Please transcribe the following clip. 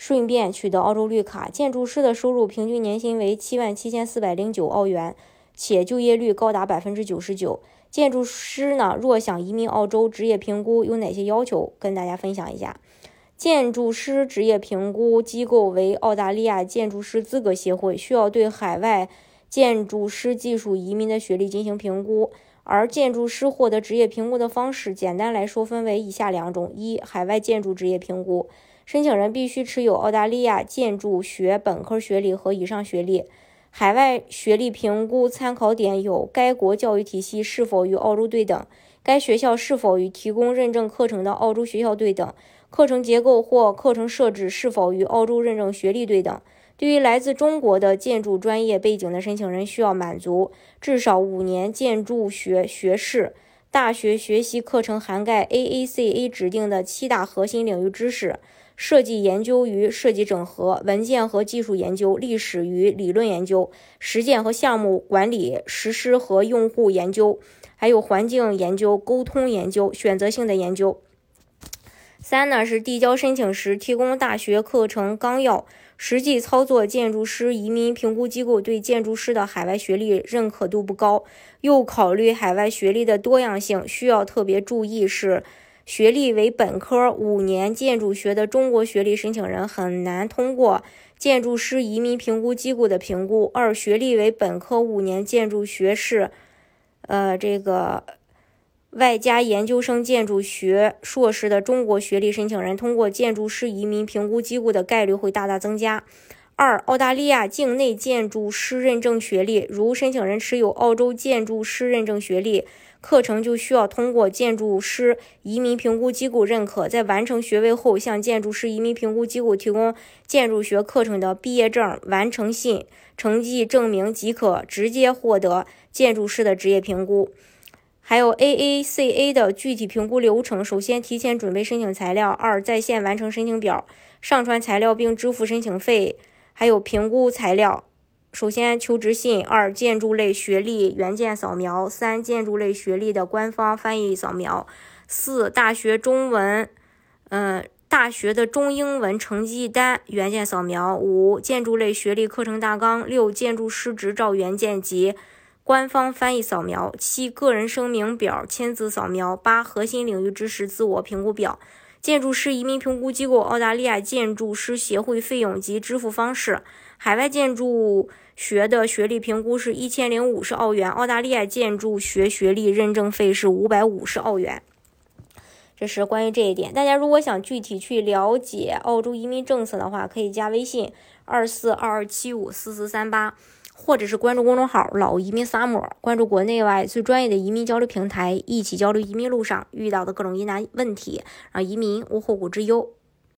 顺便取得澳洲绿卡。建筑师的收入平均年薪为七万七千四百零九澳元，且就业率高达百分之九十九。建筑师呢，若想移民澳洲，职业评估有哪些要求？跟大家分享一下。建筑师职业评估机构为澳大利亚建筑师资格协会，需要对海外建筑师技术移民的学历进行评估。而建筑师获得职业评估的方式，简单来说分为以下两种：一、海外建筑职业评估。申请人必须持有澳大利亚建筑学本科学历和以上学历。海外学历评估参考点有：该国教育体系是否与澳洲对等，该学校是否与提供认证课程的澳洲学校对等，课程结构或课程设置是否与澳洲认证学历对等。对于来自中国的建筑专业背景的申请人，需要满足至少五年建筑学学士。大学学习课程涵盖 AACA 指定的七大核心领域知识。设计研究与设计整合、文件和技术研究、历史与理论研究、实践和项目管理、实施和用户研究，还有环境研究、沟通研究、选择性的研究。三呢是递交申请时提供大学课程纲要，实际操作建筑师移民评估机构对建筑师的海外学历认可度不高，又考虑海外学历的多样性，需要特别注意是。学历为本科五年建筑学的中国学历申请人很难通过建筑师移民评估机构的评估。二、学历为本科五年建筑学士，呃，这个外加研究生建筑学硕士的中国学历申请人通过建筑师移民评估机构的概率会大大增加。二、澳大利亚境内建筑师认证学历，如申请人持有澳洲建筑师认证学历。课程就需要通过建筑师移民评估机构认可，在完成学位后，向建筑师移民评估机构提供建筑学课程的毕业证、完成信、成绩证明，即可直接获得建筑师的职业评估。还有 AACA 的具体评估流程：首先，提前准备申请材料；二，在线完成申请表，上传材料并支付申请费；还有评估材料。首先，求职信；二，建筑类学历原件扫描；三，建筑类学历的官方翻译扫描；四，大学中文，嗯，大学的中英文成绩单原件扫描；五，建筑类学历课程大纲；六，建筑师执照原件及官方翻译扫描；七，个人声明表签字扫描；八，核心领域知识自我评估表。建筑师移民评估机构澳大利亚建筑师协会费用及支付方式：海外建筑学的学历评估是一千零五十澳元，澳大利亚建筑学学历认证费是五百五十澳元。这是关于这一点。大家如果想具体去了解澳洲移民政策的话，可以加微信二四二二七五四四三八。或者是关注公众号“老移民萨摩”，关注国内外最专业的移民交流平台，一起交流移民路上遇到的各种疑难问题，让移民无后顾之忧。